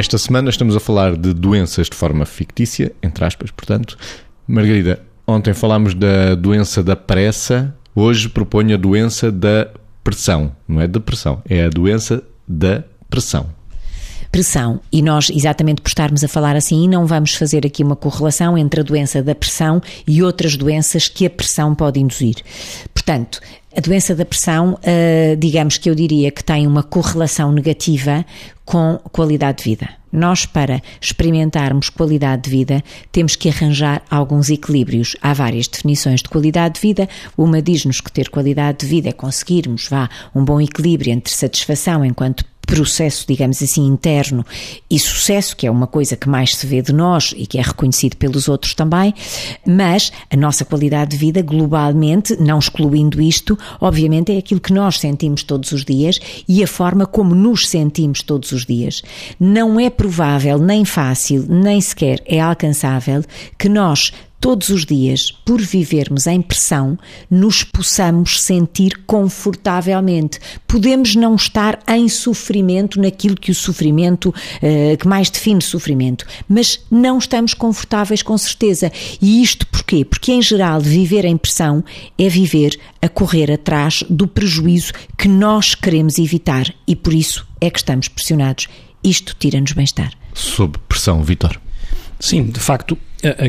Esta semana estamos a falar de doenças de forma fictícia, entre aspas, portanto. Margarida, ontem falámos da doença da pressa, hoje proponho a doença da pressão. Não é depressão, é a doença da pressão pressão. E nós, exatamente por estarmos a falar assim, não vamos fazer aqui uma correlação entre a doença da pressão e outras doenças que a pressão pode induzir. Portanto, a doença da pressão, uh, digamos que eu diria que tem uma correlação negativa com qualidade de vida. Nós, para experimentarmos qualidade de vida, temos que arranjar alguns equilíbrios. Há várias definições de qualidade de vida. Uma diz-nos que ter qualidade de vida é conseguirmos vá, um bom equilíbrio entre satisfação enquanto processo, digamos assim, interno e sucesso, que é uma coisa que mais se vê de nós e que é reconhecido pelos outros também, mas a nossa qualidade de vida globalmente, não excluindo isto, obviamente é aquilo que nós sentimos todos os dias e a forma como nos sentimos todos os dias. Não é provável, nem fácil, nem sequer é alcançável que nós todos os dias, por vivermos em pressão, nos possamos sentir confortavelmente. Podemos não estar em sofrimento naquilo que o sofrimento, uh, que mais define sofrimento, mas não estamos confortáveis com certeza. E isto porquê? Porque, em geral, viver em pressão é viver a correr atrás do prejuízo que nós queremos evitar e por isso é que estamos pressionados. Isto tira-nos bem-estar. Sob pressão, Vitor. Sim, de facto,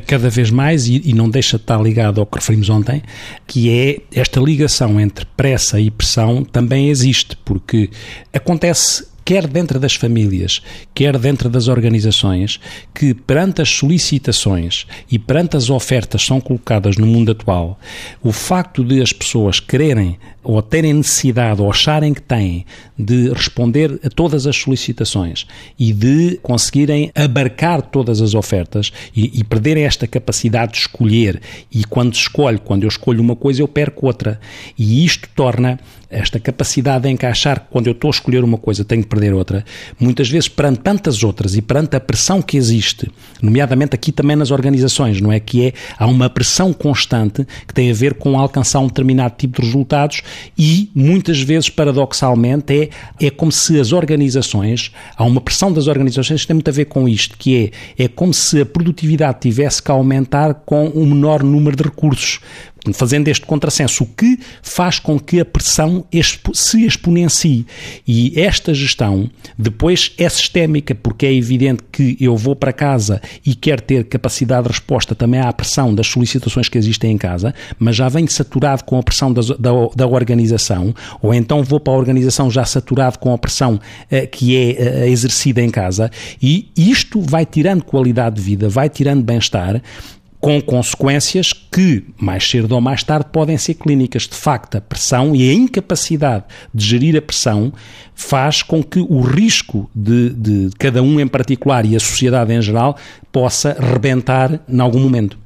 cada vez mais, e, não deixa de estar ligado ao que referimos ontem, que é esta ligação entre pressa e pressão também existe, porque acontece quer dentro das famílias, quer dentro das organizações, que perante as solicitações e perante as ofertas são colocadas no mundo atual, o facto de as pessoas quererem ou terem necessidade ou acharem que têm de responder a todas as solicitações e de conseguirem abarcar todas as ofertas e, e perderem esta capacidade de escolher. E quando escolho, quando eu escolho uma coisa eu perco outra. E isto torna esta capacidade de encaixar quando eu estou a escolher uma coisa tenho que perder outra, muitas vezes perante tantas outras e perante a pressão que existe, nomeadamente aqui também nas organizações, não é? Que é, há uma pressão constante que tem a ver com alcançar um determinado tipo de resultados e muitas vezes, paradoxalmente, é, é como se as organizações, há uma pressão das organizações que tem muito a ver com isto, que é, é como se a produtividade tivesse que aumentar com um menor número de recursos fazendo este contrassenso, o que faz com que a pressão se exponencie. E esta gestão depois é sistémica, porque é evidente que eu vou para casa e quero ter capacidade de resposta também à pressão das solicitações que existem em casa, mas já venho saturado com a pressão da, da, organização, ou então vou para a organização já saturado com a pressão uh, que é uh, exercida em casa, e isto vai tirando qualidade de vida, vai tirando bem-estar, com consequências que, mais cedo ou mais tarde, podem ser clínicas. De facto, a pressão e a incapacidade de gerir a pressão faz com que o risco de, de cada um em particular e a sociedade em geral possa rebentar em algum momento.